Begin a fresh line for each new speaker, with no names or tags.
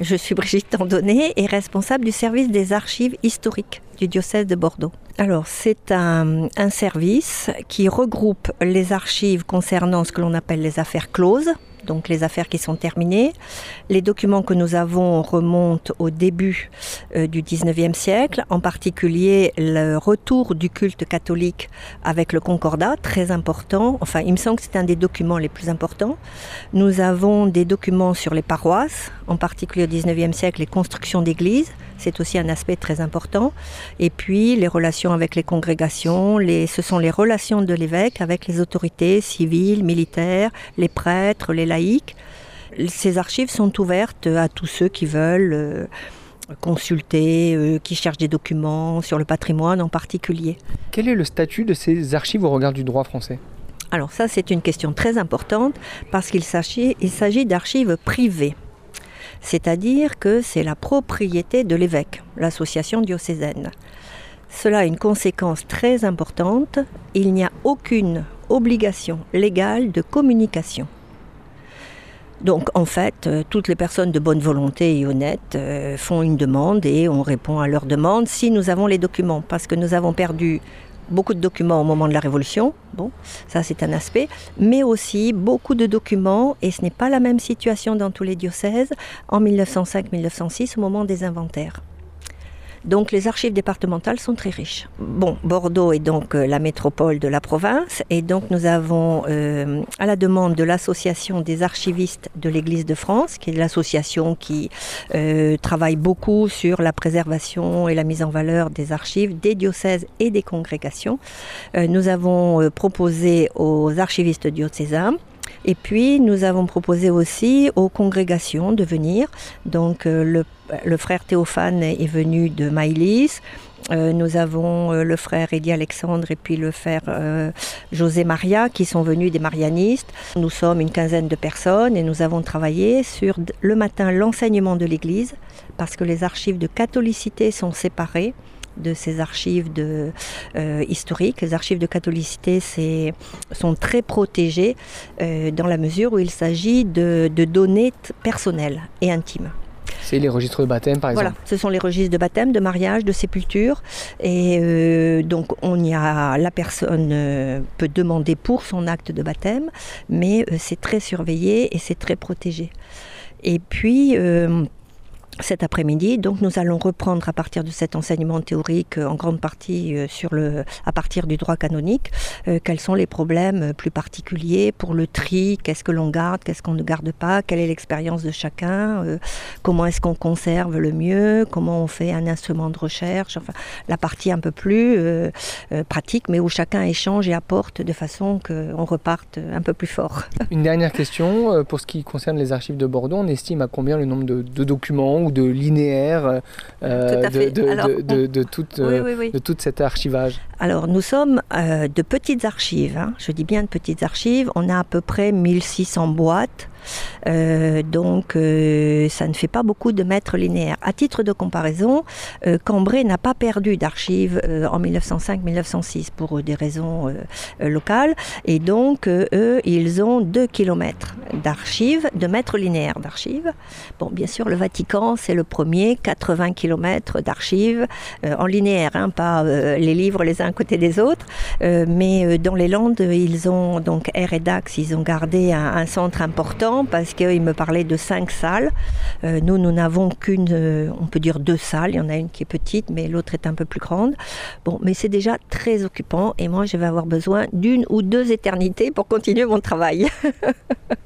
Je suis Brigitte Tandonnet et responsable du service des archives historiques du diocèse de Bordeaux. Alors, c'est un, un, service qui regroupe les archives concernant ce que l'on appelle les affaires closes, donc les affaires qui sont terminées. Les documents que nous avons remontent au début euh, du 19e siècle, en particulier le retour du culte catholique avec le concordat, très important. Enfin, il me semble que c'est un des documents les plus importants. Nous avons des documents sur les paroisses, en particulier au 19e siècle, les constructions d'églises. C'est aussi un aspect très important. Et puis les relations avec les congrégations, les, ce sont les relations de l'évêque avec les autorités civiles, militaires, les prêtres, les laïcs. Ces archives sont ouvertes à tous ceux qui veulent euh, consulter, euh, qui cherchent des documents sur le patrimoine en particulier.
Quel est le statut de ces archives au regard du droit français?
Alors ça c'est une question très importante parce qu'il s'agit d'archives privées c'est-à-dire que c'est la propriété de l'évêque, l'association diocésaine. Cela a une conséquence très importante, il n'y a aucune obligation légale de communication. Donc en fait, euh, toutes les personnes de bonne volonté et honnêtes euh, font une demande et on répond à leur demande si nous avons les documents, parce que nous avons perdu beaucoup de documents au moment de la Révolution, bon, ça c'est un aspect, mais aussi beaucoup de documents, et ce n'est pas la même situation dans tous les diocèses, en 1905-1906 au moment des inventaires. Donc les archives départementales sont très riches. Bon, Bordeaux est donc euh, la métropole de la province et donc nous avons, euh, à la demande de l'association des archivistes de l'Église de France, qui est l'association qui euh, travaille beaucoup sur la préservation et la mise en valeur des archives des diocèses et des congrégations, nous avons proposé aux archivistes diocésains et puis, nous avons proposé aussi aux congrégations de venir. Donc, euh, le, frère Théophane est venu de Maïlis. Euh, nous avons euh, le frère Eddie Alexandre et puis le frère José Maria qui sont venus des Marianistes. Nous sommes une quinzaine de personnes et nous avons travaillé sur le matin l'enseignement de l'Église parce que les archives de catholicité sont séparées de ces archives de, euh, historiques. Les archives de catholicité sont très protégées euh, dans la mesure où il s'agit de, de données personnelles et intimes.
C'est les registres de baptême, par exemple.
Voilà, ce sont les registres de baptême, de mariage, de sépulture. Et euh, donc, on y a, la personne euh, peut demander pour son acte de baptême, mais euh, c'est très surveillé et c'est très protégé. Et puis, cet après-midi. Donc nous allons reprendre à partir de cet enseignement théorique en grande partie euh, sur le, à partir du droit canonique, euh, quels sont les problèmes plus particuliers pour le tri, qu'est-ce que l'on garde, qu'est-ce qu'on ne garde pas, quelle est l'expérience de chacun, euh, comment est-ce qu'on conserve le mieux, comment on fait un instrument de recherche, enfin la partie un peu plus euh, euh, pratique, mais où chacun échange et apporte de façon qu'on reparte un peu plus fort.
Une dernière question, euh, pour ce qui concerne les archives de Bordeaux, on estime à combien le nombre de documents ou de linéaires euh, de, de, Alors, de, de, toute, oui, oui, oui. de tout cet archivage
Alors nous sommes euh, de petites archives, hein. je dis bien de petites archives, on a à peu près 1600 boîtes. Euh, donc euh, ça ne fait pas beaucoup de mètres linéaires. À titre de comparaison, euh, Cambrai n'a pas perdu d'archives en 1905-1906 pour des raisons locales et donc eux ils ont 2 km d'archives, de mètres linéaires d'archives. Bon bien sûr le Vatican c'est le premier, 80 km d'archives en linéaire, hein, pas les livres les uns à côté des autres, mais dans les Landes ils ont donc R et Dax ils ont gardé un centre important parce qu'il me parlait de cinq salles. Euh, nous, nous n'avons qu'une, euh, on peut dire deux salles. Il y en a une qui est petite, mais l'autre est un peu plus grande. Bon, mais c'est déjà très occupant et moi, je vais avoir besoin d'une ou deux éternités pour continuer mon travail.